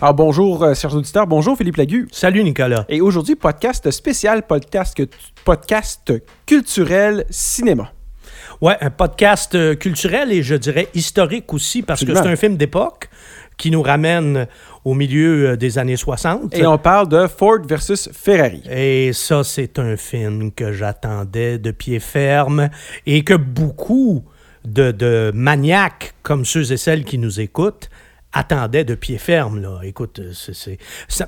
Alors bonjour, euh, chers auditeurs. Bonjour, Philippe Lagu. Salut, Nicolas. Et aujourd'hui, podcast spécial, podcast, podcast culturel cinéma. Ouais, un podcast euh, culturel et je dirais historique aussi, parce que c'est un film d'époque qui nous ramène au milieu euh, des années 60. Et on parle de Ford versus Ferrari. Et ça, c'est un film que j'attendais de pied ferme et que beaucoup de, de maniaques comme ceux et celles qui nous écoutent attendaient de pied ferme. Là. Écoute, euh, c'est,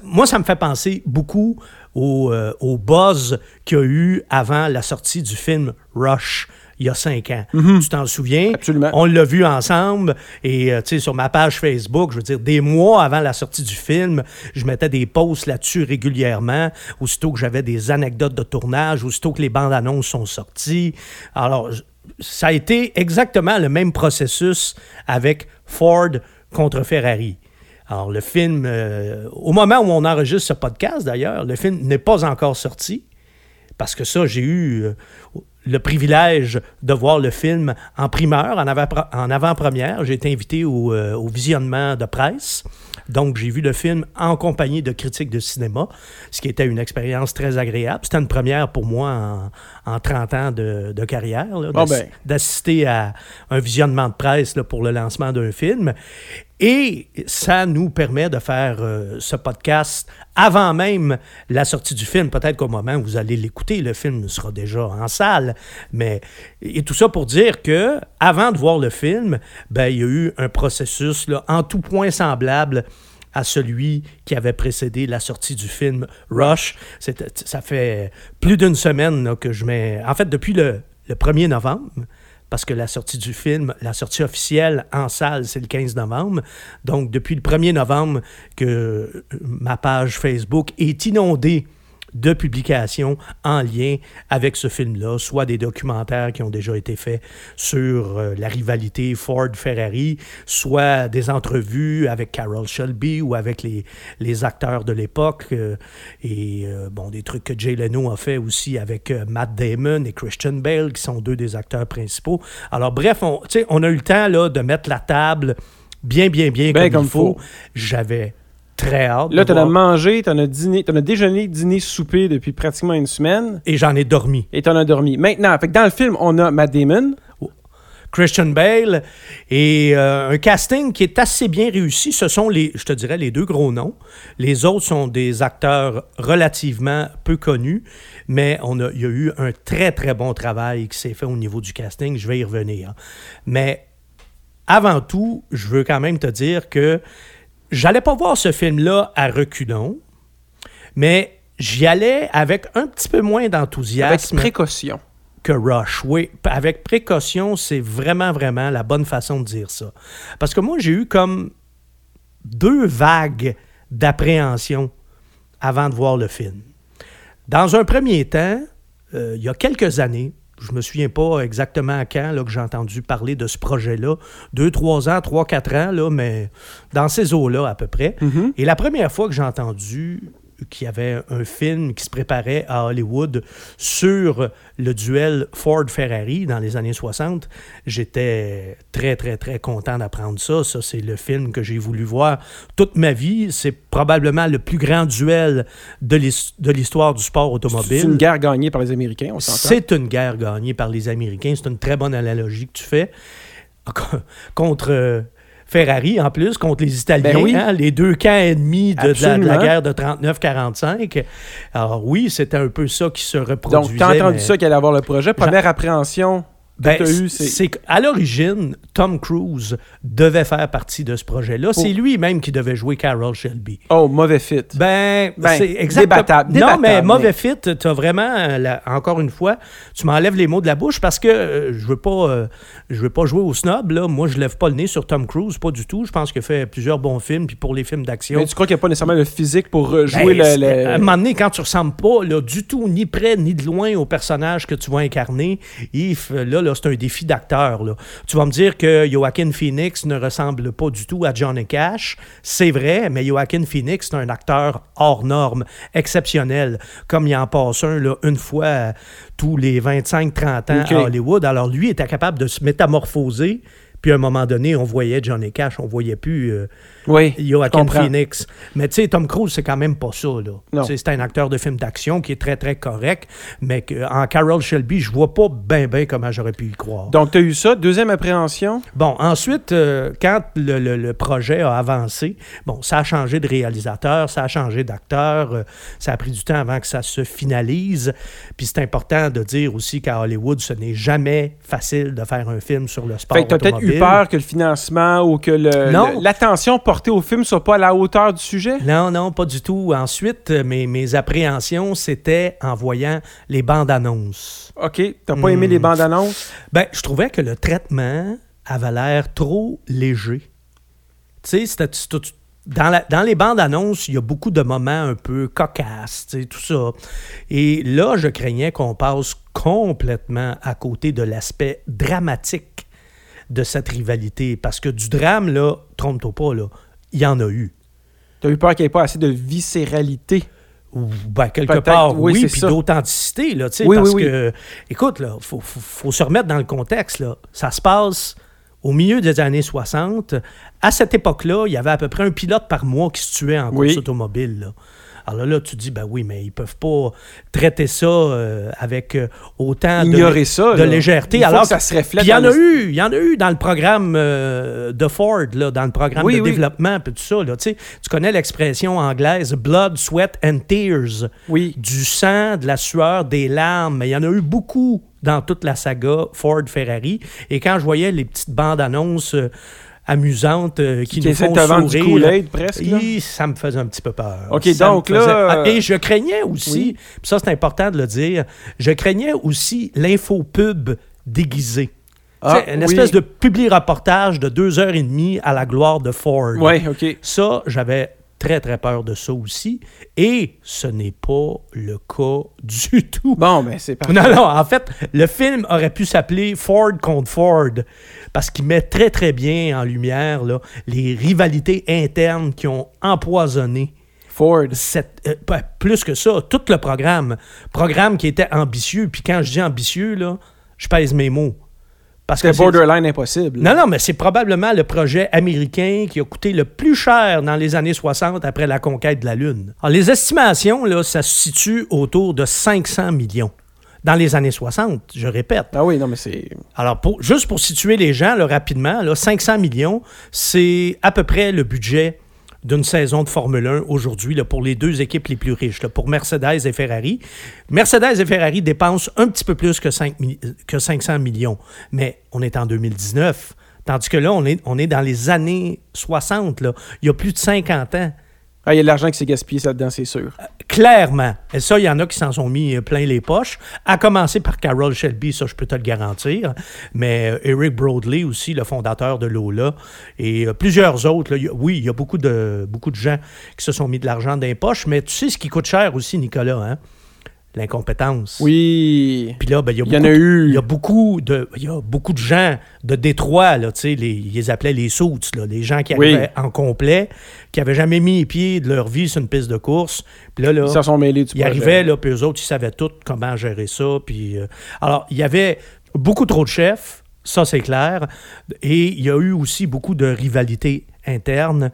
moi, ça me fait penser beaucoup au, euh, au buzz qu'il y a eu avant la sortie du film Rush. Il y a cinq ans. Tu t'en souviens? Absolument. On l'a vu ensemble et euh, tu sais sur ma page Facebook, je veux dire des mois avant la sortie du film, je mettais des posts là-dessus régulièrement, aussitôt que j'avais des anecdotes de tournage, aussitôt que les bandes annonces sont sorties. Alors ça a été exactement le même processus avec Ford contre Ferrari. Alors le film euh, au moment où on enregistre ce podcast d'ailleurs, le film n'est pas encore sorti parce que ça, j'ai eu euh, le privilège de voir le film en primeur, en avant- en avant-première. J'ai été invité au, euh, au visionnement de presse. Donc, j'ai vu le film en compagnie de critiques de cinéma, ce qui était une expérience très agréable. C'était une première pour moi en, en 30 ans de, de carrière, là, ben. d'assister à un visionnement de presse là, pour le lancement d'un film. Et ça nous permet de faire euh, ce podcast avant même la sortie du film. Peut-être qu'au moment où vous allez l'écouter, le film sera déjà en salle. Mais et tout ça pour dire que avant de voir le film, ben, il y a eu un processus là, en tout point semblable à celui qui avait précédé la sortie du film Rush. Ça fait plus d'une semaine que je mets... En fait, depuis le, le 1er novembre, parce que la sortie du film, la sortie officielle en salle, c'est le 15 novembre. Donc, depuis le 1er novembre que ma page Facebook est inondée de publications en lien avec ce film-là, soit des documentaires qui ont déjà été faits sur euh, la rivalité Ford-Ferrari, soit des entrevues avec Carol Shelby ou avec les, les acteurs de l'époque, euh, et euh, bon, des trucs que Jay Leno a fait aussi avec Matt Damon et Christian Bale, qui sont deux des acteurs principaux. Alors bref, on, a eu le temps là, de mettre la table bien, bien, bien, Ben comme, comme il faut. faut. J'avais très hâte. Là, t'en as mangé, t'en as dîné, t'en as déjeuné, dîné, soupé depuis pratiquement une semaine Et j'en ai dormi. et t'en as dormi. Maintenant, fait que dans le film, on a Matt Damon. Christian Bale et euh, un casting qui est assez bien réussi. Ce sont les, je te dirais, les deux gros noms. Les autres sont des acteurs relativement peu connus, mais on a, il y a eu un très très bon travail qui s'est fait au niveau du casting. Je vais y revenir. Mais avant tout, je veux quand même te dire que j'allais pas voir ce film-là à reculons, mais j'y allais avec un petit peu moins Avec d'enthousiasme précaution. que Rush. Oui, avec précaution, c'est vraiment, vraiment la bonne façon de dire ça. Parce que moi, j'ai eu comme deux vagues d'appréhension avant de voir le film. Dans un premier temps, euh, il y a quelques années, je me souviens pas exactement à quand là, que j'ai entendu parler de ce projet-là, deux, trois ans, trois, quatre ans, là, mais dans ces eaux-là à peu près. Mhm. Et la première fois que j'ai entendu qu'il y avait un film qui se préparait à Hollywood sur le duel Ford-Ferrari dans les années 60, j'étais très, très, très content d'apprendre ça. Ça, c'est le film que j'ai voulu voir toute ma vie. C'est probablement le plus grand duel de l'his- de l'histoire du sport C'est automobile. une guerre gagnée par les Américains, on s'entend? C'est une guerre gagnée par les Américains. C'est une très bonne analogie que tu fais. Contre euh, Ferrari, en plus, contre les Italiens. Ben oui. hein, les deux camps ennemis de, de la, de la guerre de 39-45. Alors oui, c'était un peu ça qui se reproduisait. Donc, t'as entendu mais- ça qu'elle allait avoir le projet. Première appréhension Ben, c'est qu'à l'origine, Tom Cruise devait faire partie de ce projet-là. C'est lui-même qui devait jouer Carol Shelby. Oh, mauvais fit. Ben, Ben, c'est exactement. débattable, Non, débattable, mais mauvais mais- fit, tu as vraiment, encore une fois, tu m'enlèves les mots de la bouche parce que euh, je veux pas euh, je veux pas jouer au snob. Là. Moi, je lève pas le nez sur Tom Cruise, pas du tout. Je pense qu'il fait plusieurs bons films, puis pour les films d'action. Mais tu crois qu'il n'y a pas nécessairement le physique pour euh, Ben, jouer le- c'est- le... À un moment donné, quand tu ressembles pas là, du tout, ni près, ni de loin au personnage que tu vas incarner, Yves, là, là c'est un défi d'acteur. Tu vas me dire que Joaquin Phoenix ne ressemble pas du tout à Johnny Cash. C'est vrai, mais Joaquin Phoenix, c'est un acteur hors norme, exceptionnel, comme il en passe un là, une fois tous les 25-30 ans à Hollywood. Alors lui était capable de se métamorphoser Puis à un moment donné, on voyait Johnny Cash, on voyait plus euh, Oui. Joaquin. Phoenix. Mais tu sais, Tom Cruise, c'est quand même pas ça. Là. C'est un acteur de film d'action qui est très, très correct. Mais que, en Carol Shelby, je vois pas bien, bien comment j'aurais pu y croire. Donc, tu as eu ça. Deuxième appréhension? Bon, ensuite, euh, quand le, le- le projet a avancé, bon, ça a changé de réalisateur, ça a changé d'acteur, euh, ça a pris du temps avant que ça se finalise. Puis c'est important de dire aussi qu'à Hollywood, ce n'est jamais facile de faire un film sur le sport Fait que eu peur que le financement ou que l'attention portée au film soit pas à la hauteur du sujet? Non, non, pas du tout. Ensuite, mes, mes appréhensions, c'était en voyant les bandes annonces. OK. T'as pas aimé Hmm. les bandes annonces? Ben, je trouvais que le traitement avait l'air trop léger. Tu sais, dans, la- dans les bandes annonces, il y a beaucoup de moments un peu cocasses, tout ça. Et là, je craignais qu'on passe complètement à côté de l'aspect dramatique de cette rivalité. Parce que du drame, là, trompe-toi pas, là, il y en a eu. T'as eu peur qu'il n'y ait pas assez de viscéralité? Ben, quelque part, oui, oui, puis d'authenticité, là, tu Oui, parce oui, que, écoute, là, faut, faut, faut se remettre dans le contexte, là. Ça se passe au milieu des années 60. À cette époque-là, il y avait à peu près un pilote par mois qui se tuait en course automobile, là. Alors là, tu dis, ben oui, mais ils peuvent pas traiter ça euh, avec euh, autant de, Ignorer ça. de là. légèreté. Il faut alors que ça se reflète. il y en a eu, il y en a eu dans le programme euh, de Ford, là, dans le programme Oui, de oui. développement, puis tout ça. Là, tu connais l'expression anglaise blood, sweat and tears Oui. du sang, de la sueur, des larmes. Mais il y en a eu beaucoup dans toute la saga Ford-Ferrari. Et quand je voyais les petites bandes annonces amusantes euh, qui, Qui nous font du sourire, Kool-Aid presque. là? hi, ça me faisait un petit peu peur. OK, Ça donc là, faisait- Ah, Et je craignais aussi, Oui. ça c'est important de le dire, je craignais aussi l'infopub déguisé. Ah, une oui. espèce de publi-reportage de deux heures et demie à la gloire de Ford. Ouais, OK. Ça, j'avais très, très peur de ça aussi. Et ce n'est pas le cas du tout. Bon, ben c'est parfait. Non, non, en fait, le film aurait pu s'appeler Ford contre Ford parce qu'il met très, très bien en lumière là, les rivalités internes qui ont empoisonné Ford. cette, euh, pas- plus que ça, tout le programme. Programme qui était ambitieux. Puis quand je dis ambitieux, là, je pèse mes mots. Parce c'est- borderline impossible. non, non, mais c'est probablement le projet américain qui a coûté le plus cher dans les années 60 après la conquête de la Lune. Alors, les estimations, là, ça se situe autour de 500 millions. Dans les années 60, je répète. Ah oui, non, mais c'est. Alors, pour- juste pour situer les gens là, rapidement, là, 500 millions, c'est à peu près le budget d'une saison de Formule 1 aujourd'hui pour les deux équipes les plus riches, là, pour Mercedes et Ferrari. Mercedes et Ferrari dépensent un petit peu plus que, 5 mi- que 500 millions, mais on est en 2019. Tandis que là, on est, on est dans les années 60. Là. Il y a plus de 50 ans. Ah, il y a de l'argent qui s'est gaspillé là-dedans, c'est sûr. Clairement. Et ça, il y en a qui s'en sont mis euh, plein les poches. À commencer par Carol Shelby, ça, je peux te le garantir. Mais euh, Eric Broadley aussi, le fondateur de Lola. Et euh, plusieurs autres. oui, il y a beaucoup de, beaucoup de gens qui se sont mis de l'argent dans les poches. Mais tu sais ce qui coûte cher aussi, Nicolas, hein? L'incompétence. Oui. Puis là, ben, il y en beaucoup a de- eu. il y a beaucoup de, il y a beaucoup de gens de Détroit, là, tu sais, les, ils les appelaient les suits, là, les gens qui Oui. arrivaient en complet, qui n'avaient jamais mis les pieds de leur vie sur une piste de course. Puis là, là, Ils sont mêlés du ils projet. arrivaient, là, puis eux autres, ils savaient tout comment gérer ça. Puis, euh, alors, il y avait beaucoup trop de chefs, ça c'est clair, et il y a eu aussi beaucoup de rivalités internes.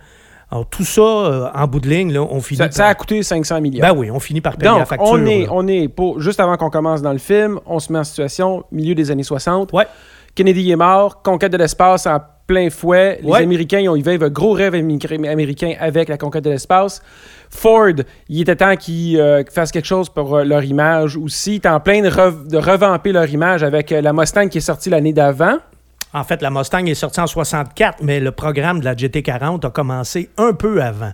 Alors, tout ça, euh, en bout de ligne, là, on finit Ça, par... ça a coûté 500 millions. Ben oui, on finit par payer la facture. on est, là. on est pour, juste avant qu'on commence dans le film, on se met en situation milieu des années 60. Ouais. Kennedy est mort, conquête de l'espace en plein fouet. Les Ouais. Américains, ils ont eu un gros rêve américain avec la conquête de l'espace. Ford, il était temps qu'ils euh, fassent quelque chose pour euh, leur image aussi. Ils étaient en plein de, de revamper leur image avec euh, la Mustang qui est sortie l'année d'avant. En fait, la Mustang est sortie en 64, mais le programme de la GT40 a commencé un peu avant.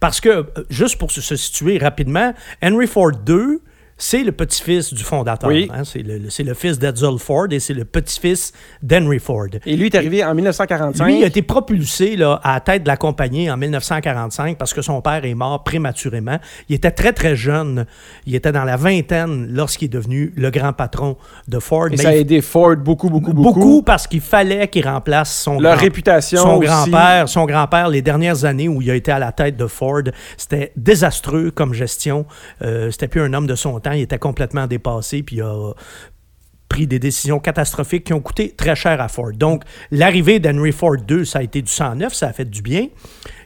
Parce que, euh, juste pour se se situer rapidement, Henry Ford II, c'est le petit-fils du fondateur. Oui. hein. C'est le, le fils d'Edsel Ford et c'est le petit-fils d'Henry Ford. Et lui est arrivé en 1945. Lui il a été propulsé là, à la tête de la compagnie en 1945 parce que son père est mort prématurément. Il était très, très jeune. Il était dans la vingtaine lorsqu'il est devenu le grand patron de Ford. et Mais ça a aidé Ford beaucoup, beaucoup, beaucoup. beaucoup parce qu'il fallait qu'il remplace son Leur grand- réputation son grand-père, son grand-père, les dernières années où il a été à la tête de Ford, c'était désastreux comme gestion. Euh, c'était plus un homme de son temps. Il était complètement dépassé. Puis a pris des décisions catastrophiques qui ont coûté très cher à Ford. Donc, l'arrivée d'Henry Ford II, ça a été du 109, ça a fait du bien.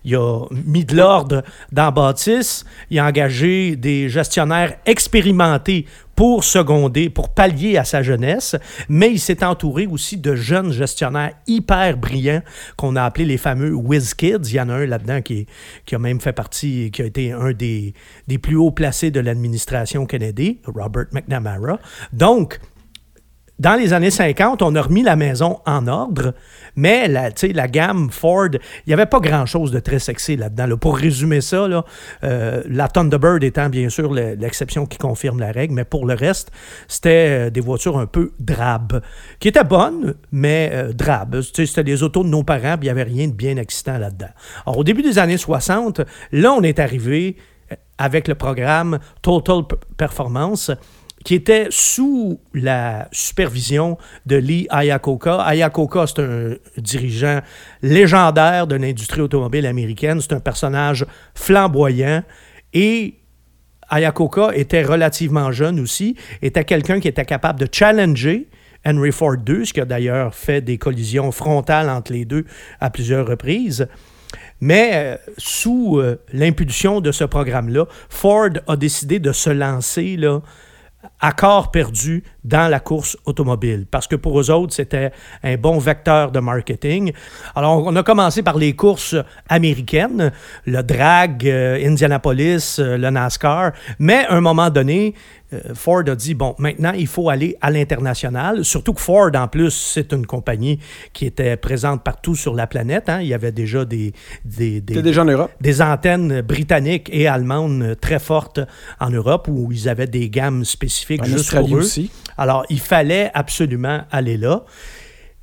Il a mis de l'ordre dans Bâtisse. Il a engagé des gestionnaires expérimentés pour seconder, pour pallier à sa jeunesse, mais il s'est entouré aussi de jeunes gestionnaires hyper brillants qu'on a appelés les fameux Whiz Kids. Il y en a un là-dedans qui, a même fait partie, qui a été un des, des plus hauts placés de l'administration Kennedy, Robert McNamara. Donc, dans les années 50, on a remis la maison en ordre, mais la, la gamme Ford, il n'y avait pas grand-chose de très sexy là-dedans. Pour résumer ça, euh, la Thunderbird étant bien sûr l'exception qui confirme la règle, mais pour le reste, c'était euh, des voitures un peu drabes, qui étaient bonnes, mais euh, drabes. C'était des autos de nos parents, il n'y avait rien de bien excitant là-dedans. Au début des années 60, là, on est arrivé avec le programme Total Performance qui était sous la supervision de Lee Iacocca. Iacocca, c'est un dirigeant légendaire de l'industrie automobile américaine. C'est un personnage flamboyant et Iacocca était relativement jeune aussi, était quelqu'un qui était capable de challenger Henry Ford II, ce qui a d'ailleurs fait des collisions frontales entre les deux à plusieurs reprises. Mais euh, sous euh, l'impulsion de ce programme-là, Ford a décidé de se lancer là, accord perdu dans la course automobile, parce que pour eux autres, c'était un bon vecteur de marketing. Alors, on a commencé par les courses américaines, le drag, euh, Indianapolis, euh, le NASCAR, mais à un moment donné, Ford a dit, bon, maintenant, il faut aller à l'international. Surtout que Ford, en plus, c'est une compagnie qui était présente partout sur la planète. Hein. Il y avait déjà des, des, des, antennes britanniques et allemandes très fortes en Europe où ils avaient des gammes spécifiques juste pour eux. Aussi. Alors, il fallait absolument aller là.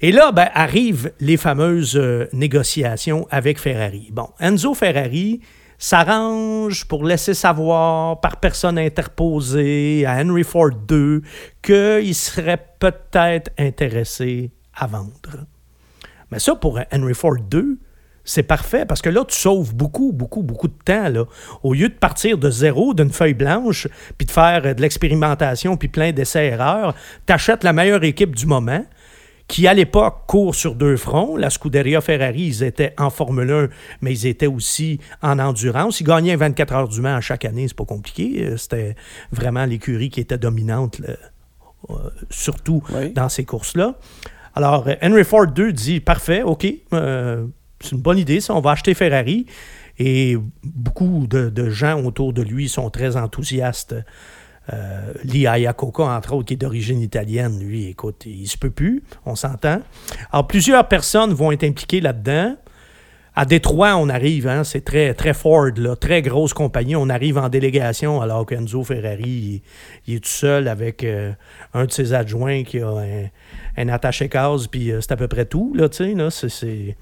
Et là, ben, arrivent les fameuses euh, négociations avec Ferrari. Bon, Enzo Ferrari s'arrange pour laisser savoir par personne interposée à Henry Ford II qu'il serait peut-être intéressé à vendre. Mais ça, pour Henry Ford II, c'est parfait parce que là, tu sauves beaucoup, beaucoup, beaucoup de temps. Au lieu de partir de zéro, d'une feuille blanche, puis de faire de l'expérimentation, puis plein d'essais-erreurs, tu achètes la meilleure équipe du moment qui à l'époque court sur deux fronts. La Scuderia Ferrari, ils étaient en Formule 1, mais ils étaient aussi en endurance. Ils gagnaient 24 heures du Mans chaque année, c'est pas compliqué. Euh, c'était vraiment l'écurie qui était dominante, euh, surtout dans ces courses-là. Alors, Henry Ford II dit Parfait, OK, euh, c'est une bonne idée, ça, on va acheter Ferrari. Et beaucoup de gens autour de lui sont très enthousiastes euh, Lee Iacocca, entre autres, qui est d'origine italienne, lui, écoute, il se peut plus, on s'entend. Alors, plusieurs personnes vont être impliquées là-dedans. À Détroit, on arrive, hein, c'est très, très Ford, là, très grosse compagnie. On arrive en délégation alors qu'Enzo Ferrari, il, est tout seul avec euh, un de ses adjoints qui a un, attaché-case, puis euh, c'est à peu près tout, là, tu sais.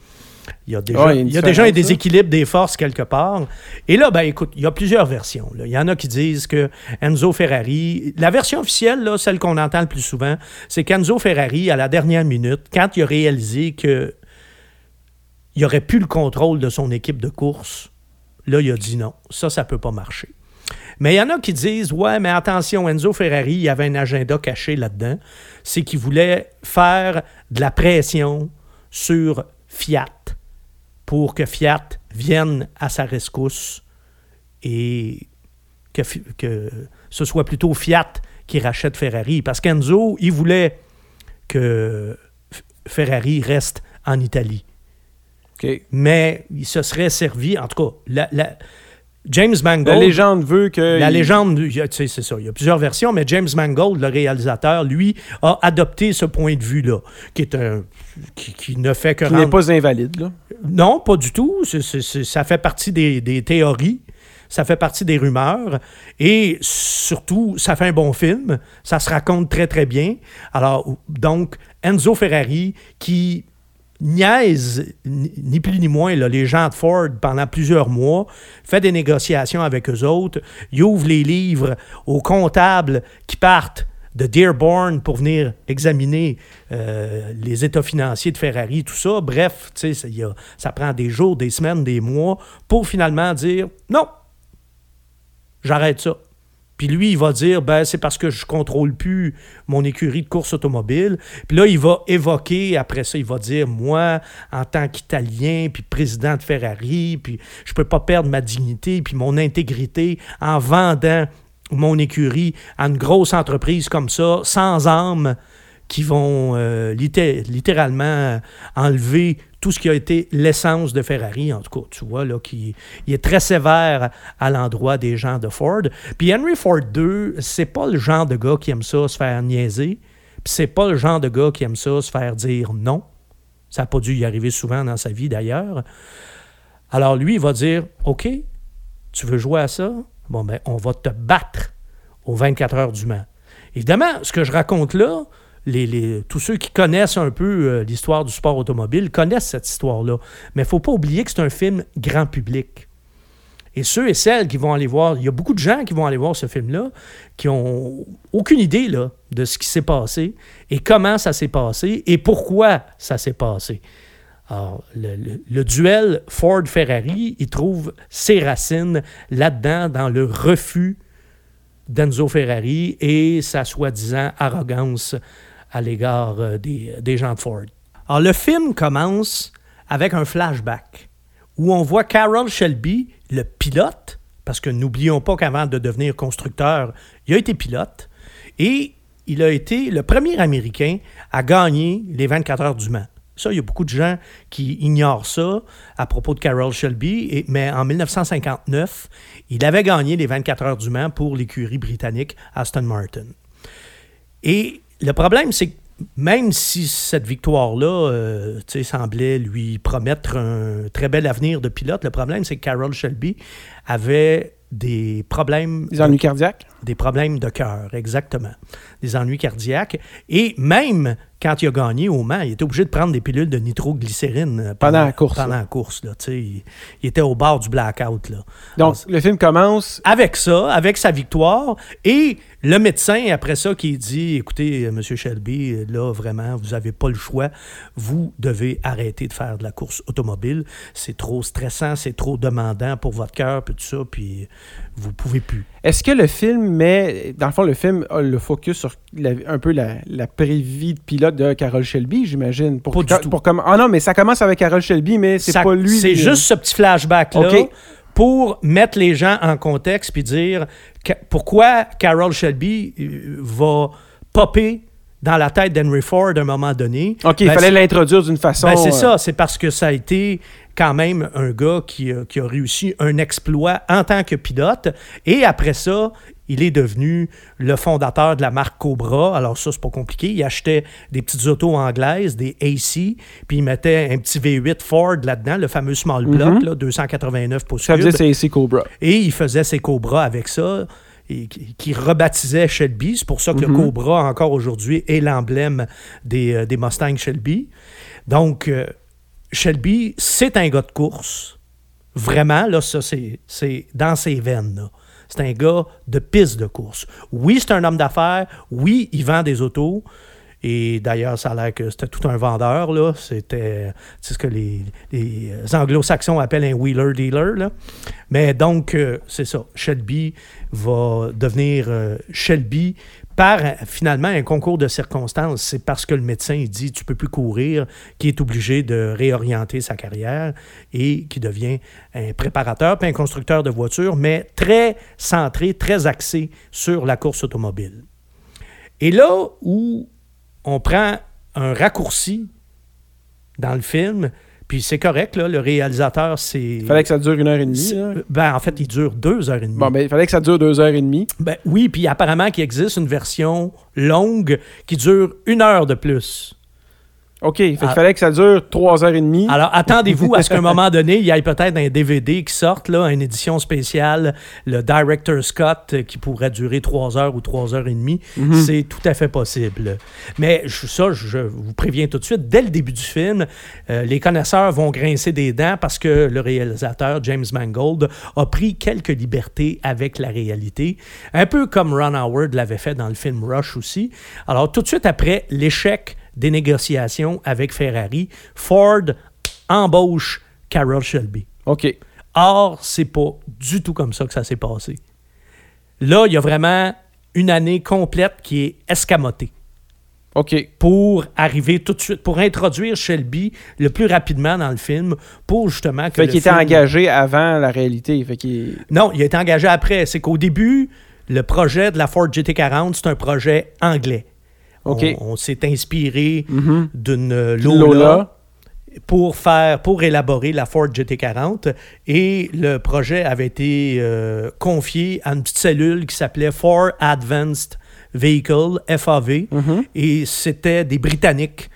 Il y a déjà, il y a déjà un déséquilibre des forces quelque part. Et là, ben écoute, il y a plusieurs versions. Il y en a qui disent que Enzo Ferrari, la version officielle, là, celle qu'on entend le plus souvent, c'est qu'Enzo Ferrari, à la dernière minute, quand il a réalisé que il aurait plus le contrôle de son équipe de course, là, il a dit non, ça, ça peut pas marcher. Mais il y en a qui disent Ouais, mais attention, Enzo Ferrari, il y avait un agenda caché là-dedans. C'est qu'il voulait faire de la pression sur Fiat pour que Fiat vienne à sa rescousse et que, que ce soit plutôt Fiat qui rachète Ferrari. Parce qu'Enzo, il voulait que Ferrari reste en Italie. Mais il se serait servi, en tout cas, la, James Mangold. La légende veut que. La légende, c'est ça. Il y a plusieurs versions, mais James Mangold, le réalisateur, lui, a adopté ce point de vue-là, qui est un. qui, ne fait que. Qui n'est pas invalide, là. Non, pas du tout. ça fait partie des, théories. Ça fait partie des rumeurs. Et surtout, ça fait un bon film. Ça se raconte très, très bien. Alors, donc, Enzo Ferrari, qui niaise, ni plus ni moins, les gens de Ford pendant plusieurs mois, fait des négociations avec eux autres, il ouvre les livres aux comptables qui partent de Dearborn pour venir examiner euh, les états financiers de Ferrari, tout ça. Bref, ça, ça prend des jours, des semaines, des mois pour finalement dire non, j'arrête ça. Puis lui, il va dire, ben, c'est parce que je contrôle plus mon écurie de course automobile. Puis là, il va évoquer, après ça, il va dire, moi, en tant qu'Italien, puis président de Ferrari, puis je peux pas perdre ma dignité, puis mon intégrité en vendant mon écurie à une grosse entreprise comme ça, sans âme, qui vont euh, littéralement enlever tout ce qui a été l'essence de Ferrari, en tout cas, tu vois, là, qui il est très sévère à l'endroit des gens de Ford. Puis Henry Ford II, c'est pas le genre de gars qui aime ça se faire niaiser, puis c'est pas le genre de gars qui aime ça se faire dire non. Ça n'a pas dû y arriver souvent dans sa vie, d'ailleurs. Alors lui, il va dire, OK, tu veux jouer à ça? Bon, ben, on va te battre aux 24 heures du Mans. Évidemment, ce que je raconte là, tous ceux qui connaissent un peu euh, l'histoire du sport automobile connaissent cette histoire-là. Mais il ne faut pas oublier que c'est un film grand public. Et ceux et celles qui vont aller voir, il y a beaucoup de gens qui vont aller voir ce film-là, qui ont aucune idée de ce qui s'est passé et comment ça s'est passé et pourquoi ça s'est passé. Alors, le, duel Ford-Ferrari, il trouve ses racines là-dedans, dans le refus d'Enzo Ferrari et sa soi-disant arrogance à l'égard euh, des, des gens de Ford. Alors, le film commence avec un flashback où on voit Carroll Shelby, le pilote, parce que n'oublions pas qu'avant de devenir constructeur, il a été pilote, et il a été le premier Américain à gagner les 24 heures du Mans. Ça, il y a beaucoup de gens qui ignorent ça à propos de Carroll Shelby, mais en 1959, il avait gagné les 24 heures du Mans pour l'écurie britannique Aston Martin. Et le problème, c'est que même si cette victoire-là euh, semblait lui promettre un très bel avenir de pilote, le problème, c'est que Carroll Shelby avait des problèmes. Des ennuis cardiaques? Des problèmes de cœur, exactement. Des ennuis cardiaques. Et même quand il a gagné au Mans, il était obligé de prendre des pilules de nitroglycérine euh, pendant, la course. Pendant la course. Là, il, il, était au bord du blackout. Là. Donc, le film commence. Avec ça, avec sa victoire. Et le médecin, après ça, qui dit Écoutez, M. Shelby, là, vraiment, vous n'avez pas le choix. Vous devez arrêter de faire de la course automobile. C'est trop stressant, c'est trop demandant pour votre cœur, puis tout ça, puis vous pouvez plus. Est-ce que le film met. Dans le fond, le film a le focus sur un peu la, la prévie de pilote de Carol Shelby, j'imagine? Pour, pas du tout. Ah non, mais ça commence avec Carol Shelby, mais c'est pas lui. C'est juste ce petit flashback-là. Pour mettre les gens en contexte puis dire pourquoi Carol Shelby euh, va popper dans la tête d'Henry Ford à un moment donné? OK, il ben, fallait l'introduire d'une façon. Ben, c'est euh, ça, c'est parce que ça a été quand même un gars qui, qui, a réussi un exploit en tant que pilote. Et après ça, il est devenu le fondateur de la marque Cobra. Alors ça, c'est pas compliqué. Il achetait des petites autos anglaises, des AC, puis il mettait un petit V8 Ford là-dedans, le fameux small block, 289 pouces Ça faisait ses AC Cobra. Et il faisait ses Cobra avec ça. Et qui rebaptisait Shelby. C'est pour ça que le mhm. Cobra, encore aujourd'hui, est l'emblème des, euh, des Mustangs Shelby. Donc, euh, Shelby, c'est un gars de course. Vraiment, là, ça, c'est dans ses veines. C'est un gars de piste de course. Oui, c'est un homme d'affaires. Oui, il vend des autos. Et d'ailleurs, ça a l'air que c'était tout un vendeur. Là. C'était ce que les, anglo-saxons appellent un wheeler-dealer. Mais donc, euh, c'est ça. Shelby va devenir euh, Shelby par finalement un concours de circonstances. C'est parce que le médecin dit tu peux plus courir qui est obligé de réorienter sa carrière et qui devient un préparateur puis un constructeur de voitures, mais très centré, très axé sur la course automobile. Et là où on prend un raccourci dans le film, puis c'est correct, là, le réalisateur, c'est. Il fallait que ça dure une heure et demie. Ben, en fait, il dure deux heures et demie. Bon, ben, il fallait que ça dure deux heures et demie. Ben, oui, puis apparemment qu'il existe une version longue qui dure une heure de plus. OK, il ah. fallait que ça dure trois heures et demie. Alors, attendez-vous à ce qu'à un moment donné, il y ait peut-être un DVD qui sorte, là, une édition spéciale, le Director Scott, euh, qui pourrait durer trois heures ou trois heures et demie. Mhm. C'est tout à fait possible. Mais ça, je vous préviens tout de suite, dès le début du film, euh, les connaisseurs vont grincer des dents parce que le réalisateur, James Mangold, a pris quelques libertés avec la réalité, un peu comme Ron Howard l'avait fait dans le film Rush aussi. Alors, tout de suite après l'échec des négociations avec Ferrari, Ford embauche Carroll Shelby. OK. Or, c'est pas du tout comme ça que ça s'est passé. Là, il y a vraiment une année complète qui est escamotée OK. pour arriver tout de suite, pour introduire Shelby le plus rapidement dans le film, pour justement que Fait qu'il était film- engagé avant la réalité. Fait qu'il... Non, il a été engagé après. C'est qu'au début, le projet de la Ford GT40, c'est un projet anglais. On, on s'est inspiré Mhm. d'une Lola. Lola, pour faire, pour élaborer la Ford GT40 et le projet avait été euh, confié à une petite cellule qui s'appelait Ford Advanced Vehicle, FAV, Mhm. et c'était des Britanniques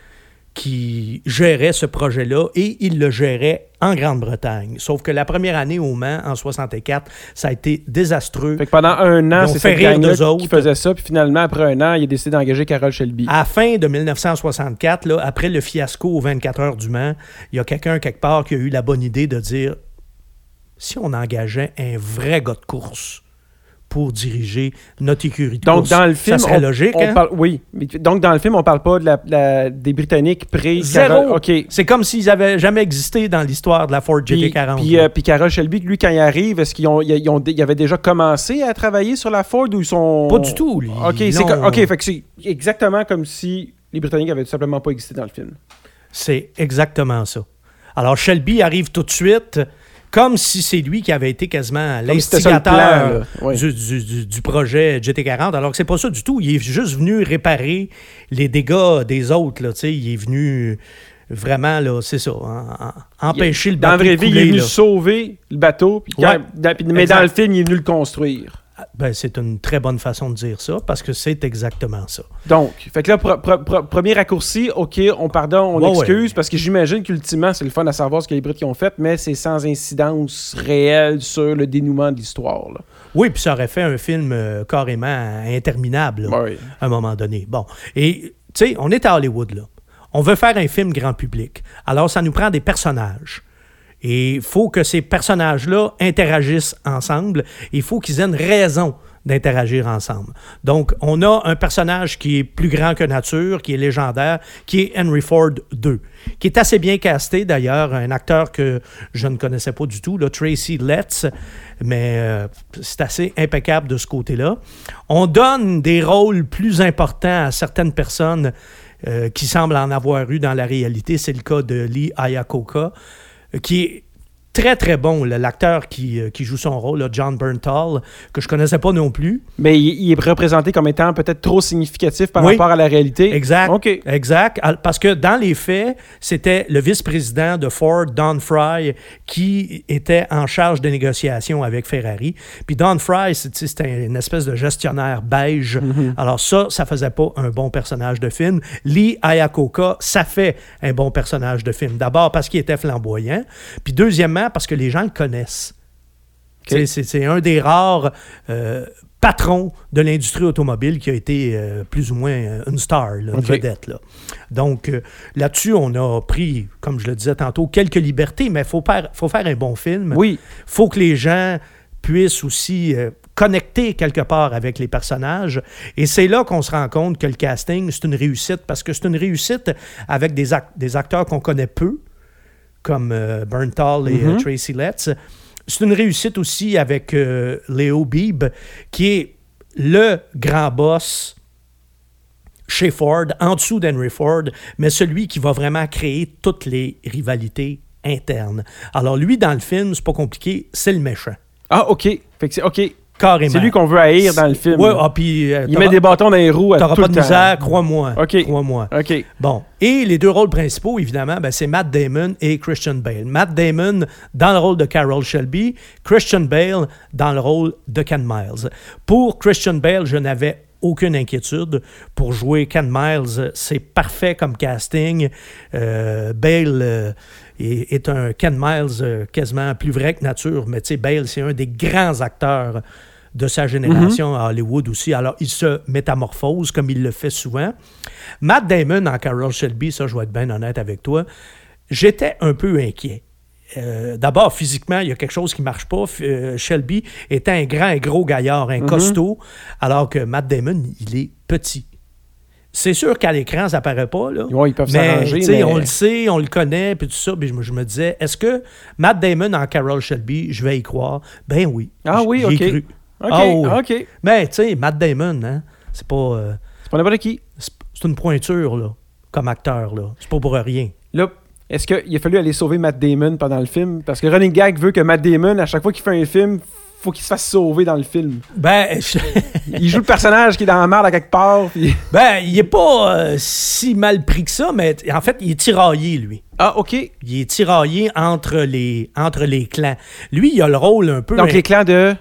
qui géraient ce projet-là et ils le géraient en Grande-Bretagne. Sauf que la première année au Mans, en 64, ça a été désastreux. Fait que pendant un an, c'est fait rire d'eux qui autres. faisait ça. Puis finalement, après un an, il a décidé d'engager Carol Shelby. À la fin de 1964, là, après le fiasco aux 24 heures du Mans, il y a quelqu'un quelque part qui a eu la bonne idée de dire si on engageait un vrai gars de course pour diriger notre écurie de Donc, dans le film, ça serait on, logique. on hein? parle, oui. Donc, dans le film, on parle pas de la, la- des Britanniques pré Zéro. OK. C'est comme s'ils avaient jamais existé dans l'histoire de la Ford Puis, GT40. puis, euh, puis Carol Shelby, lui, quand il arrive, est-ce qu'ils ont, ils ont, ils avaient déjà commencé à travailler sur la Ford ou ils sont. Pas du tout. lui. OK, fait que c'est exactement comme si les Britanniques avaient tout simplement pas existé dans le film. C'est exactement ça. Alors, Shelby arrive tout de suite, comme si c'est lui qui avait été quasiment si l'instigateur. Ouais. du, du- du- du projet GT40, alors que c'est pas ça du tout. Il est juste venu réparer les dégâts des autres. Là, tu sais. il est venu vraiment, là, c'est ça, empêcher le Dans la bateau vraie de vie, il est venu là. sauver le bateau, puis quand- Ouais. dans- puis- mais Exact. dans le film, il est venu le construire. Ben, c'est une très bonne façon de dire ça, parce que c'est exactement ça. Donc, fait que là, premier raccourci, OK, on pardonne, on Ouais, excuse, ouais. parce que j'imagine qu'ultimement, c'est le fun à savoir ce que les Brits ont fait, mais c'est sans incidence réelle sur le dénouement de l'histoire. Oui, puis ça aurait fait un film euh, carrément interminable. là. Ouais. à un moment donné. Bon. Et, tu sais, on est à Hollywood, là. On veut faire un film grand public. Alors, ça nous prend des personnages. Et il faut que ces personnages-là interagissent ensemble. Il faut qu'ils aient une raison d'interagir ensemble. Donc, on a un personnage qui est plus grand que nature, qui est légendaire, qui est Henry Ford II, qui est assez bien casté d'ailleurs, un acteur que je ne connaissais pas du tout, là, Tracy Letts, mais euh, c'est assez impeccable de ce côté-là. On donne des rôles plus importants à certaines personnes euh, qui semblent en avoir eu dans la réalité. C'est le cas de Lee Iacocca, qui très, très bon, l'acteur qui, euh, qui joue son rôle, là, John Bernthal, que je connaissais pas non plus. Mais il, il est représenté comme étant peut-être trop significatif par Oui. rapport à la réalité. Exact. OK. Exact. Parce que dans les faits, c'était le vice-président de Ford, Don Fry, qui était en charge des négociations avec Ferrari. Puis Don Fry, c'était une espèce de gestionnaire beige. Alors ça, ça faisait pas un bon personnage de film. Lee Iacocca, ça fait un bon personnage de film. D'abord parce qu'il était flamboyant. Puis deuxièmement, parce que les gens le connaissent. C'est- un des rares euh, patrons de l'industrie automobile qui a été euh, plus ou moins euh, une star, là, une vedette. Là. Donc euh, là-dessus, on a pris, comme je le disais tantôt, quelques libertés, mais il faut faire, faut faire un bon film. Oui. faut que les gens puissent aussi connecter quelque part avec les personnages. Et c'est là qu'on se rend compte que le casting, c'est une réussite, parce que c'est une réussite avec des acteurs qu'on connaît peu, comme euh, et euh, Mhm. Tracy Letts. C'est une réussite aussi avec euh, Léo Beeb, qui est le grand boss chez Ford, en dessous d'Henry Ford, mais celui qui va vraiment créer toutes les rivalités internes. Alors lui, dans le film, c'est pas compliqué, c'est le méchant. Ah, OK. Fait que c'est OK. Carrément. C'est lui qu'on veut haïr dans le film. Ouais, ah, puis, euh, il met des bâtons dans les roues à T'auras pas de misère, crois-moi. OK. Crois-moi. OK. Bon. Et les deux rôles principaux, évidemment, ben, c'est Matt Damon et Christian Bale. Matt Damon dans le rôle de Carol Shelby, Christian Bale dans le rôle de Ken Miles. Pour Christian Bale, je n'avais aucune inquiétude pour jouer Ken Miles. C'est parfait comme casting. Euh, Bale euh, est, est un Ken Miles euh, quasiment plus vrai que nature, mais tu sais, Bale, c'est un des grands acteurs de sa génération à Hollywood aussi. Alors, il se métamorphose comme il le fait souvent. Matt Damon en Carol Shelby, ça, je vais être bien honnête avec toi, j'étais un peu inquiet. Euh, D'abord, physiquement, il y a quelque chose qui ne marche pas. Euh, Shelby était un grand et gros gaillard, un costaud, alors que Matt Damon, il est petit. C'est sûr qu'à l'écran, ça paraît pas, là. Ouais, ils peuvent s'arranger, mais- on le sait, on le connaît, puis tout ça. Puis je, me- je me disais, est-ce que Matt Damon en Carol Shelby, je vais y croire? Ben oui. Ah oui, OK. cru. OK, oui. OK. Mais, tu sais, Matt Damon, hein, c'est pas... euh, C'est pas n'importe qui. c'est c'est une pointure, là, comme acteur, là. C'est pas pour rien. Là, est-ce qu'il a fallu aller sauver Matt Damon pendant le film? Parce que Running Gag veut que Matt Damon, à chaque fois qu'il fait un film, faut qu'il se fasse sauver dans le film. Ben, je- Il joue le personnage qui est dans la merde à quelque part. Puis... ben il est pas euh, si mal pris que ça, mais en fait, il est tiraillé, lui. Ah, OK. Il est tiraillé entre les, entre les clans. Lui, il a le rôle un peu... Donc, les clans de...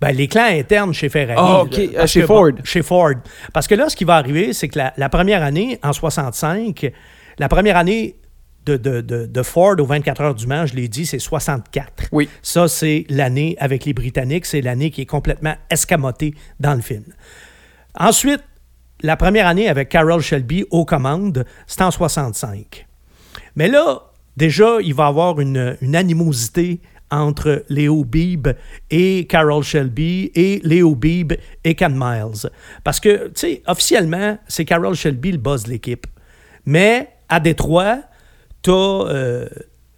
Ben, les clans internes chez Ferrari. Ah, ok. Euh, chez que, Ford. chez Ford. Parce que là, ce qui va arriver, c'est que la, la première année, en 65, la première année de, de- de- de Ford aux 24 heures du Mans, je l'ai dit, c'est 64. Oui. Ça, c'est l'année avec les Britanniques. C'est l'année qui est complètement escamotée dans le film. Ensuite, la première année avec Carroll Shelby aux commandes, c'est en 65. Mais là, déjà, il va y avoir une, une animosité entre Léo Beebe et Carroll Shelby et Léo Beebe et Ken Miles. Parce que, tu sais, officiellement, c'est Carroll Shelby le boss de l'équipe. Mais à Détroit, tu as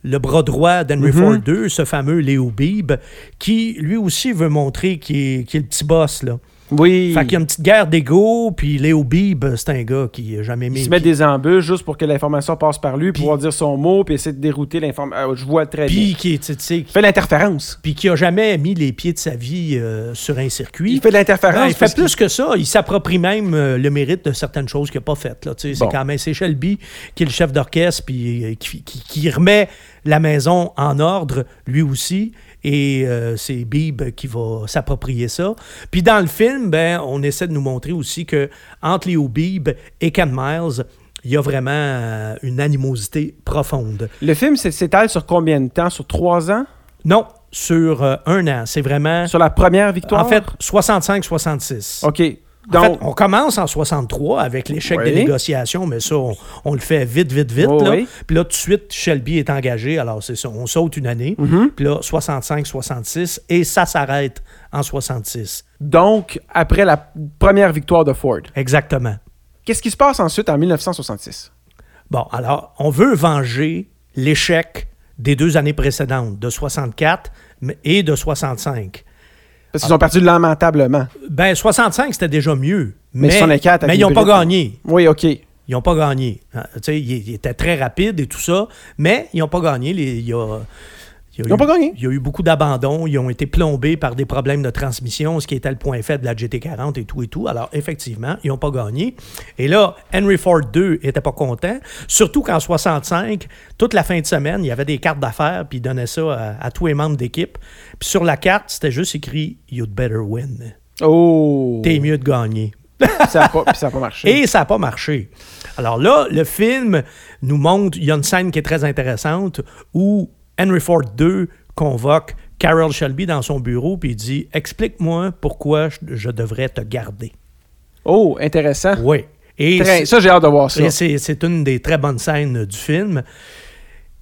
le bras droit d'Henry Ford II, ce fameux Léo Beebe, qui lui aussi veut montrer qu'il est, qu'il est le petit boss. Là. Oui. Fait qu'il y a une petite guerre d'ego, puis Léo Beebe, c'est un gars qui n'a jamais mis Il se met des embûches juste pour que l'information passe par lui, pour pouvoir dire son mot, puis essayer de dérouter l'information. je vois très bien. Puis qui sais, Il fait l'interférence. puis qui a jamais mis les pieds de sa vie euh, sur un circuit. Il fait de l'interférence. Ouais, il fait plus que ça. Il s'approprie même euh, le mérite de certaines choses qu'il n'a pas faites. C'est quand même c'est Shelby qui est le chef d'orchestre puis euh, qui, qui- qui remet la maison en ordre, lui aussi. Et euh, c'est Beebe qui va s'approprier ça. Puis dans le film, ben, on essaie de nous montrer aussi que entre Léo Beebe et Ken Miles, il y a vraiment euh, une animosité profonde. Le film s'é- s'étale sur combien de temps? Sur trois ans? Non, sur euh, un an. C'est vraiment... Sur la première victoire? En fait, 65-66. OK. En Donc, fait, on commence en 63 avec l'échec Oui. des négociations, mais ça, on, on le fait vite, vite, vite. Oh, là. oui. Puis là, tout de suite, Shelby est engagé. Alors, c'est ça, on saute une année. Mhm. Puis là, 65-66, et ça s'arrête en 66. donc, après la première victoire de Ford, Exactement. qu'est-ce qui se passe ensuite en 1966 Bon, alors, on veut venger l'échec des deux années précédentes, de 64 mais- et de 65. Parce qu'ils ont perdu lamentablement. Ben, 65, c'était déjà mieux. Mais Mais, 64 avec mais ils n'ont pas gagné. Oui, OK. Ils n'ont pas gagné. Hein, sais, ils, ils étaient très rapides et tout ça, mais ils n'ont pas gagné. Les- il y a, il y a Ils n'ont eu- pas gagné. Il y a eu beaucoup d'abandons. Ils ont été plombés par des problèmes de transmission, ce qui était le point faible de la GT40 et tout et tout. Alors, effectivement, ils n'ont pas gagné. Et là, Henry Ford II n'était pas content. Surtout qu'en 65, toute la fin de semaine, il y avait des cartes d'affaires, puis il donnait ça à, à tous les membres d'équipe. Puis sur la carte, c'était juste écrit You'd better win. Oh. T'es mieux de gagner. Ça n'a pas, pas marché. Et ça n'a pas marché. Alors là, le film nous montre, il y a une scène qui est très intéressante où Henry Ford II convoque Carroll Shelby dans son bureau puis il dit Explique-moi pourquoi je, devrais te garder. Oh, intéressant. Oui. Et Très- ça, j'ai hâte de voir ça. c'est c'est une des très bonnes scènes du film.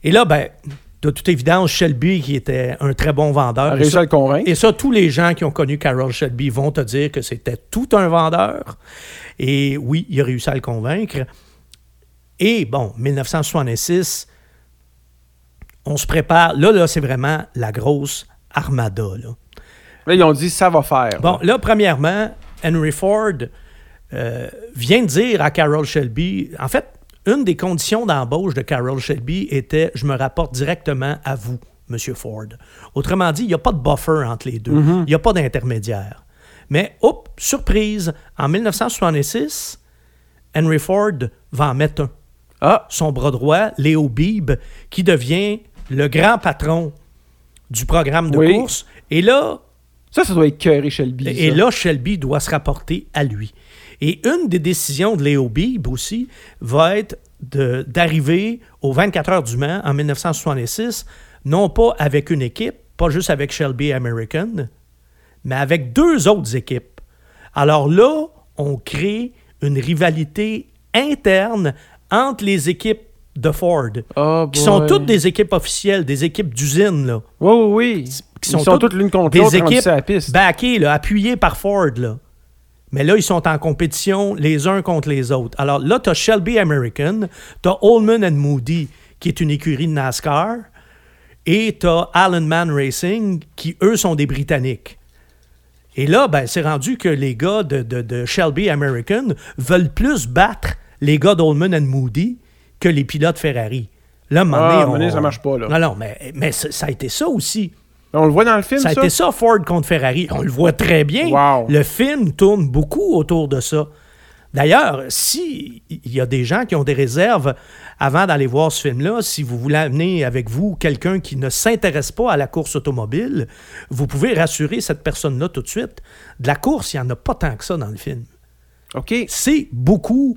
Et là, ben, de toute évidence, Shelby, qui était un très bon vendeur, A et réussi ça- à le convaincre. et ça, tous les gens qui ont connu Carroll Shelby vont te dire que c'était tout un vendeur. Et oui, il a réussi à le convaincre. Et bon, 1966, on se prépare. Là, là, c'est vraiment la grosse armada. Là. Là, ils ont dit ça va faire. Bon, là, premièrement, Henry Ford euh, vient de dire à Carroll Shelby, en fait, une des conditions d'embauche de Carroll Shelby était je me rapporte directement à vous, Monsieur Ford. Autrement dit, il n'y a pas de buffer entre les deux. Il n'y a pas d'intermédiaire. Mais, hop, surprise, en 1966, Henry Ford va en mettre un. Ah, Son bras droit, Léo Beebe, qui devient le grand patron du programme de Oui. course. Et là, ça, ça doit écœurer Shelby. et ça. là, Shelby doit se rapporter à lui. Et une des décisions de Léo Beebe aussi va être d'arriver aux 24 heures du Mans en 1966, non pas avec une équipe, pas juste avec Shelby American, mais avec deux autres équipes. Alors là, on crée une rivalité interne entre les équipes de Ford, Oh, qui sont toutes des équipes officielles, des équipes d'usine, là Oui, oui, oui. qui Ils sont, toutes l'une contre l'autre équipes sur la piste. backées, là, appuyées par Ford. Là. Mais là, ils sont en compétition les uns contre les autres. Alors là, tu as Shelby American, tu as Holman and Moody, qui est une écurie de NASCAR, et tu as Allen Man Racing, qui, eux, sont des Britanniques. Et là, ben, c'est rendu que les gars de, de- de Shelby American veulent plus battre les gars d'Oldman and Moody que les pilotes Ferrari. Là, à un moment Ah, donné, on- ça marche pas, là. Non, non, mais, mais ça ça a été ça aussi. On le voit dans le film, Ça ça? a été ça, Ford contre Ferrari. On le voit très bien. Wow. Le film tourne beaucoup autour de ça. D'ailleurs, si il y a des gens qui ont des réserves avant d'aller voir ce film-là, si vous voulez amener avec vous quelqu'un qui ne s'intéresse pas à la course automobile, vous pouvez rassurer cette personne-là tout de suite. De la course, il n'y en a pas tant que ça dans le film. OK. C'est beaucoup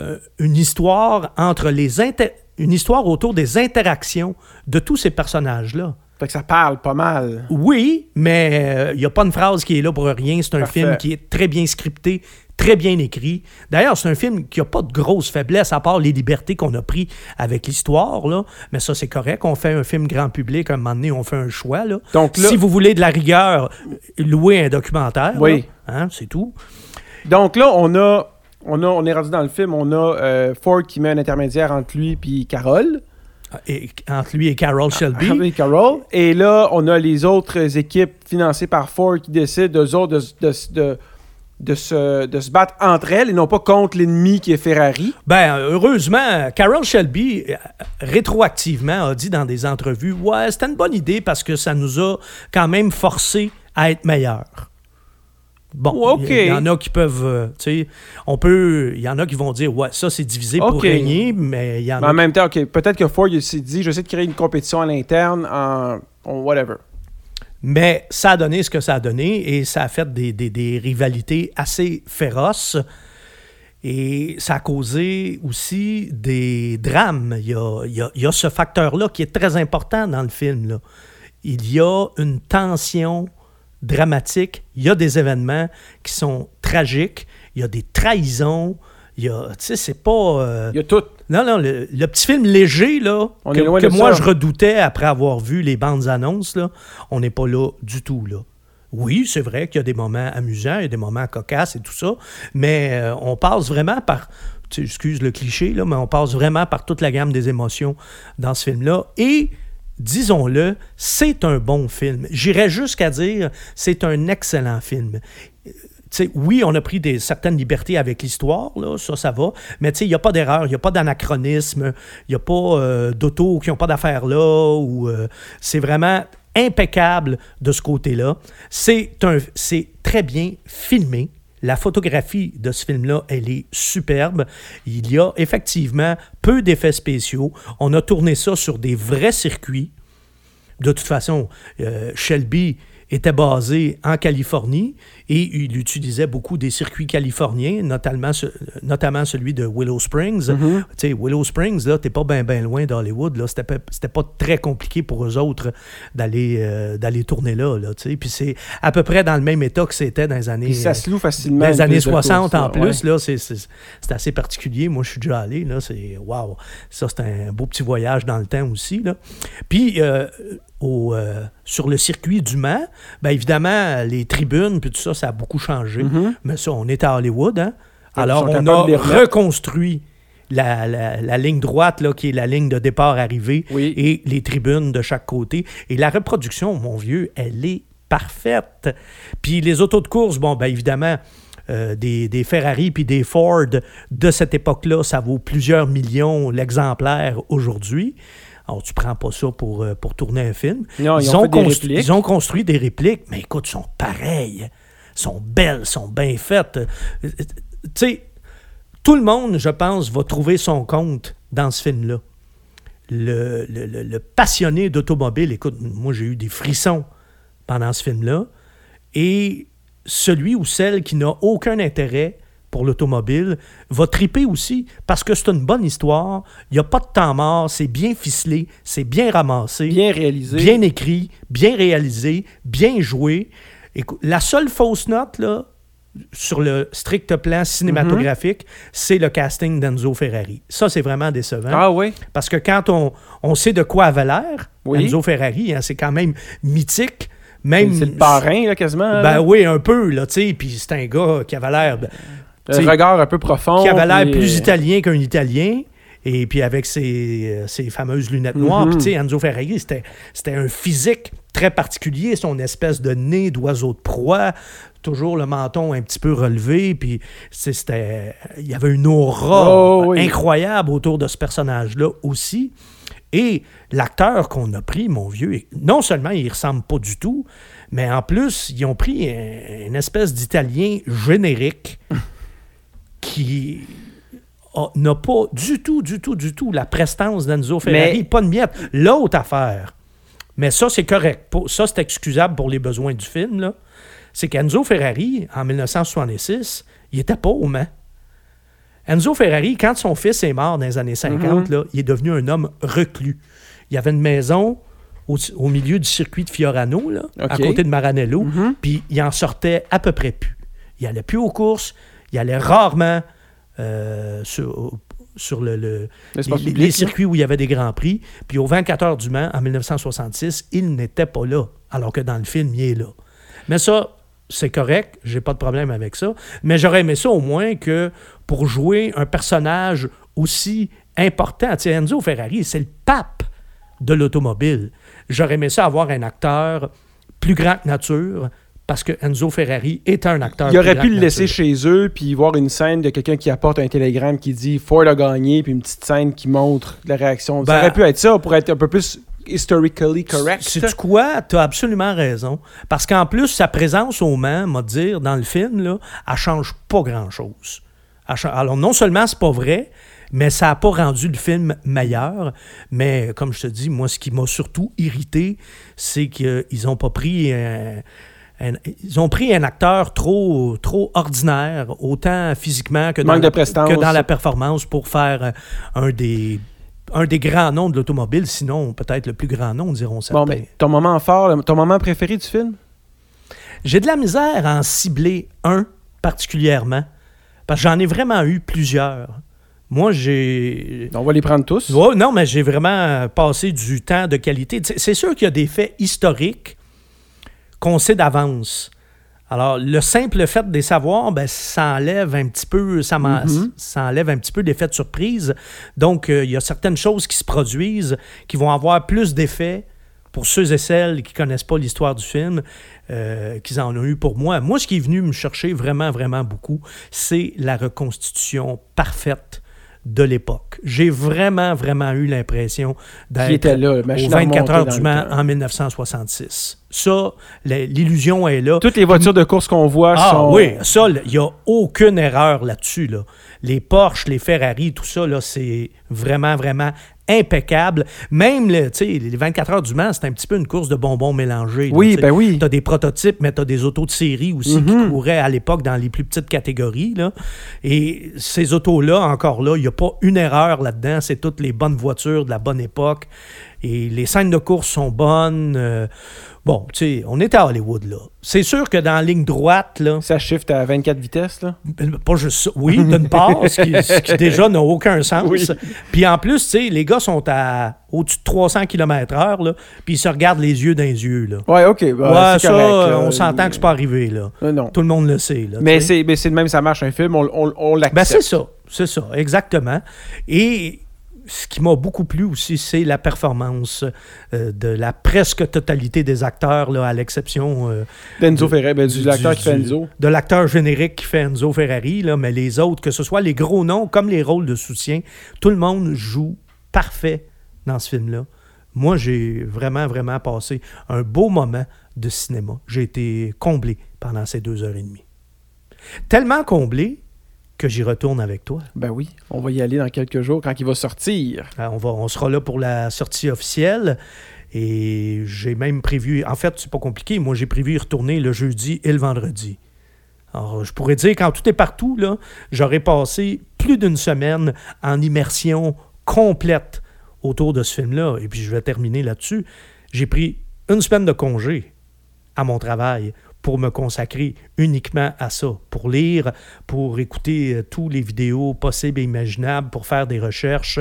euh, une histoire entre les inter- une histoire autour des interactions de tous ces personnages-là. Fait que ça parle pas mal. Oui, mais il n'y a pas une phrase qui est là pour rien. C'est un Parfait. film qui est très bien scripté, très bien écrit. D'ailleurs, c'est un film qui n'a pas de grosses faiblesses, à part les libertés qu'on a prises avec l'histoire. là. Mais ça, c'est correct. On fait un film grand public, à un moment donné, on fait un choix. Là. Donc là- si vous voulez de la rigueur, louez un documentaire. Oui. Hein, c'est tout. Donc là, on a, on a, on est rendu dans le film, on a euh, Ford qui met un intermédiaire entre lui puis Carole. Et, entre lui et Carol Shelby. Ah, Carole. Et là, on a les autres équipes financées par Ford qui décident, eux autres, de, de- de- de se, de se battre entre elles et non pas contre l'ennemi qui est Ferrari. Ben, heureusement, Carol Shelby, euh, rétroactivement, a dit dans des entrevues Ouais, c'était une bonne idée parce que ça nous a quand même forcé à être meilleurs. Bon, OK. il y, en a qui peuvent, euh, tu sais, on peut, il y en a qui vont dire, ouais, ça c'est divisé pour régner, mais il y en Mais a en même temps, OK, peut-être que Ford il s'est dit, je sais de créer une compétition à l'interne en, en whatever. Mais ça a donné ce que ça a donné et ça a fait des, des- des rivalités assez féroces. Et ça a causé aussi des drames. Il y a, il y a- il y a ce facteur-là qui est très important dans le film. là. Il y a une tension dramatique. Il y a des événements qui sont tragiques. Il y a des trahisons. Il y a, tu sais, c'est pas... euh, Il y a tout. non, non, le, le petit film léger, là, On que, moi ça. je redoutais après avoir vu les bandes annonces, là, on n'est pas là du tout, là. Oui, c'est vrai qu'il y a des moments amusants, il y a des moments cocasses et tout ça, mais euh, on passe vraiment par, excuse le cliché, là, mais on passe vraiment par toute la gamme des émotions dans ce film-là. Et, disons-le, c'est un bon film. J'irais jusqu'à dire, c'est un excellent film tu sais, oui, on a pris des, certaines libertés avec l'histoire, ça, ça va, mais il n'y a pas d'erreur, il n'y a pas d'anachronisme, il n'y a pas euh, d'autos qui n'ont pas d'affaires là, ou euh, c'est vraiment impeccable de ce côté-là. C'est très bien filmé. La photographie de ce film-là, elle est superbe. Il y a effectivement peu d'effets spéciaux. On a tourné ça sur des vrais circuits. De toute façon, euh, Shelby était basé en Californie et il utilisait beaucoup des circuits californiens, notamment, ce- notamment celui de Willow Springs. Tu sais, Willow Springs, là, t'es pas bien ben loin d'Hollywood. Là. C'était, pas, très compliqué pour eux autres d'aller, euh, d'aller tourner là. là tu sais. Puis c'est à peu près dans le même état que c'était dans les années... Puis ça se loue facilement. Dans les une années piste de 60 course, en plus, ouais. là, c'est assez particulier. Moi, je suis déjà allé, là, c'est wow. Ça, c'est un beau petit voyage dans le temps aussi, là. Puis, euh, au, euh, sur le circuit du Mans, bien évidemment, les tribunes, puis tout ça, ça a beaucoup changé. Mais ça, on est à Hollywood, hein. Alors, on a reconstruit la, la- la ligne droite, là, qui est la ligne de départ-arrivée, Oui. et les tribunes de chaque côté. Et la reproduction, mon vieux, elle est parfaite. Puis les autos de course, bon, ben évidemment, euh, des, des Ferrari puis des Ford de cette époque-là, ça vaut plusieurs millions l'exemplaire aujourd'hui. Alors, tu prends pas ça pour, euh, pour tourner un film. Non, ils ont constru- ils construit des répliques, mais écoute, sont pareilles. sont belles, sont bien faites. Euh, euh, Tu sais, tout le monde, je pense, va trouver son compte dans ce film-là. Le, le- le- le passionné d'automobile, écoute, moi j'ai eu des frissons pendant ce film-là. Et celui ou celle qui n'a aucun intérêt pour l'automobile va triper aussi parce que c'est une bonne histoire. Il n'y a pas de temps mort, c'est bien ficelé, c'est bien ramassé, Bien réalisé. bien écrit, bien réalisé, bien joué. Écoute, la seule fausse note, là, sur le strict plan cinématographique, c'est le casting d'Enzo Ferrari. Ça, c'est vraiment décevant. Ah oui? Parce que quand on, on sait de quoi avait l'air, Oui. Enzo Ferrari, hein, c'est quand même mythique. Même, C'est le parrain, là, quasiment. Ben là. oui, un peu, là, tu sais. Puis c'est un gars qui avait l'air... Un t'sais, regard un peu profond. qui avait l'air plus euh, italien qu'un Italien. Et puis avec ses, euh, ses fameuses lunettes noires. Mhm. Puis tu sais, Enzo Ferrari, c'était c'était un physique très particulier, son espèce de nez d'oiseau de proie, toujours le menton un petit peu relevé, puis c'était, il y avait une aura Oh, oui. incroyable autour de ce personnage-là aussi. Et l'acteur qu'on a pris, mon vieux, non seulement il ressemble pas du tout, mais en plus, ils ont pris un- une espèce d'italien générique qui n'a pas du tout, du tout, du tout la prestance d'Enzo Ferrari, Mais- pas de miette. L'autre affaire, mais ça, c'est correct. Ça, c'est excusable pour les besoins du film. C'est qu'Enzo Ferrari, en 1966, il était pauvre, hein? Enzo Ferrari, quand son fils est mort dans les années 50, là, il est devenu un homme reclus. Il avait une maison au, au milieu du circuit de Fiorano, là, à côté de Maranello, puis il en sortait à peu près plus. Il allait plus aux courses, il allait rarement euh, sur, sur le, le- L'espace les, public, les là. circuits où il y avait des grands prix. Puis au 24 heures du Mans, en 1966, il n'était pas là, alors que dans le film, il est là. Mais ça, c'est correct, j'ai pas de problème avec ça. Mais j'aurais aimé ça au moins que pour jouer un personnage aussi important, tu sais, Enzo Ferrari, c'est le pape de l'automobile. J'aurais aimé ça avoir un acteur plus grand que nature, parce que Enzo Ferrari est un acteur. Il aurait pu le laisser nature. chez eux, puis voir une scène de quelqu'un qui apporte un télégramme qui dit Ford a gagné, puis une petite scène qui montre la réaction. Ben- ça aurait pu être ça pour être un peu plus historically correct. C'est quoi? Tu as absolument raison. Parce qu'en plus, sa présence au Mans, m'a dire, dans le film, là, elle change pas grand-chose. Alors, non seulement c'est pas vrai, mais ça n'a pas rendu le film meilleur. Mais comme je te dis, moi, ce qui m'a surtout irrité, c'est qu'ils ont pas pris un- ils ont pris un acteur trop, trop ordinaire, autant physiquement que dans, la, que dans la performance pour faire euh, un des, un des grands noms de l'automobile, sinon peut-être le plus grand nom, diront certains. Bon, mais ton moment fort, ton moment préféré du film? J'ai de la misère à en cibler un particulièrement, parce que j'en ai vraiment eu plusieurs. Moi, j'ai... On va les prendre tous. Ouais, non, mais j'ai vraiment passé du temps de qualité. C'est sûr qu'il y a des faits historiques qu'on sait d'avance. Alors, le simple fait de les savoir, ben, ça enlève un petit peu, ça, Mhm. ça enlève un petit peu d'effet de surprise. Donc, euh, il y a certaines choses qui se produisent qui vont avoir plus d'effet pour ceux et celles qui connaissent pas l'histoire du film euh, qu'ils en ont eu pour moi. Moi, ce qui est venu me chercher vraiment, vraiment beaucoup, c'est la reconstitution parfaite de l'époque. J'ai vraiment, vraiment eu l'impression d'être aux machine à 24 heures du Mans en 1966. Ça, l'illusion est là. Toutes les voitures de course qu'on voit Ah sont. oui, ça, il n'y a aucune erreur là-dessus. Là. Les Porsche, les Ferrari, tout ça, là, c'est vraiment, vraiment impeccable. Même le, les 24 heures du Mans, c'est un petit peu une course de bonbons mélangés. Oui, ben oui. Tu as des prototypes, mais tu as des autos de série aussi qui Mhm. couraient à l'époque dans les plus petites catégories. Là. Et ces autos-là, encore là, il n'y a pas une erreur là-dedans. C'est toutes les bonnes voitures de la bonne époque. Et les scènes de course sont bonnes. Euh, bon, tu sais, on est à Hollywood, là. C'est sûr que dans la ligne droite, là, Ça shift à 24 vitesses, là? pas juste ça. Oui, d'une part, ce qui, ce qui déjà n'a aucun sens. Oui. Puis en plus, tu sais, les gars sont à au-dessus de 300 km/h, là, puis ils se regardent les yeux dans les yeux, là. Ouais, ok. bah, ouais, ça, correct, là. on s'entend que c'est pas arrivé, là. Euh, non. Tout le monde le sait, là. Mais c'est de même, ça marche un film, on, on, on l'accepte. Ben, c'est ça, c'est ça, exactement. Et ce qui m'a beaucoup plu aussi, c'est la performance euh, de la presque totalité des acteurs, là, à l'exception euh, D'Enzo du- Ferrari, ben, du, du- l'acteur du- qui fait Enzo. de l'acteur générique qui fait Enzo Ferrari, là, mais les autres, que ce soit les gros noms comme les rôles de soutien, tout le monde joue parfait dans ce film-là. Moi, j'ai vraiment, vraiment passé un beau moment de cinéma. J'ai été comblé pendant ces deux heures et demie. Tellement comblé que j'y retourne avec toi. Ben oui, on va y aller dans quelques jours quand il va sortir. Euh, On, va, on sera là pour la sortie officielle. Et j'ai même prévu. En fait, c'est pas compliqué. Moi, j'ai prévu y retourner le jeudi et le vendredi. Alors, je pourrais dire, quand tout est partout, là, j'aurais passé plus d'une semaine en immersion complète autour de ce film-là. Et puis, je vais terminer là-dessus. J'ai pris une semaine de congé à mon travail pour me consacrer uniquement à ça, pour lire, pour écouter euh, tous les vidéos possibles et imaginables, pour faire des recherches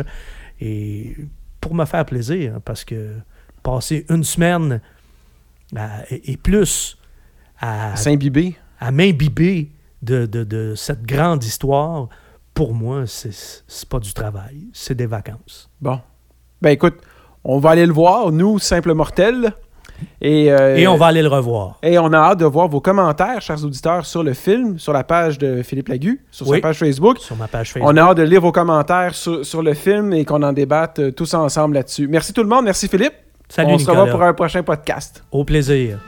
et pour me faire plaisir, hein, parce que passer une semaine à- et plus à, à m'imbiber de, de- de cette grande histoire, pour moi, c'est c'est pas du travail, c'est des vacances. Bon. Ben écoute, on va aller le voir, nous, simples mortels. Et, euh, Et on va aller le revoir. Et on a hâte de voir vos commentaires, chers auditeurs, sur le film, sur la page de Philippe Lagu, sur Oui. sa page Facebook. Sur ma page Facebook. On a hâte de lire vos commentaires sur, sur le film et qu'on en débatte euh, tous ensemble là-dessus. Merci tout le monde. Merci Philippe. Salut on se revoit pour un prochain podcast. Au plaisir.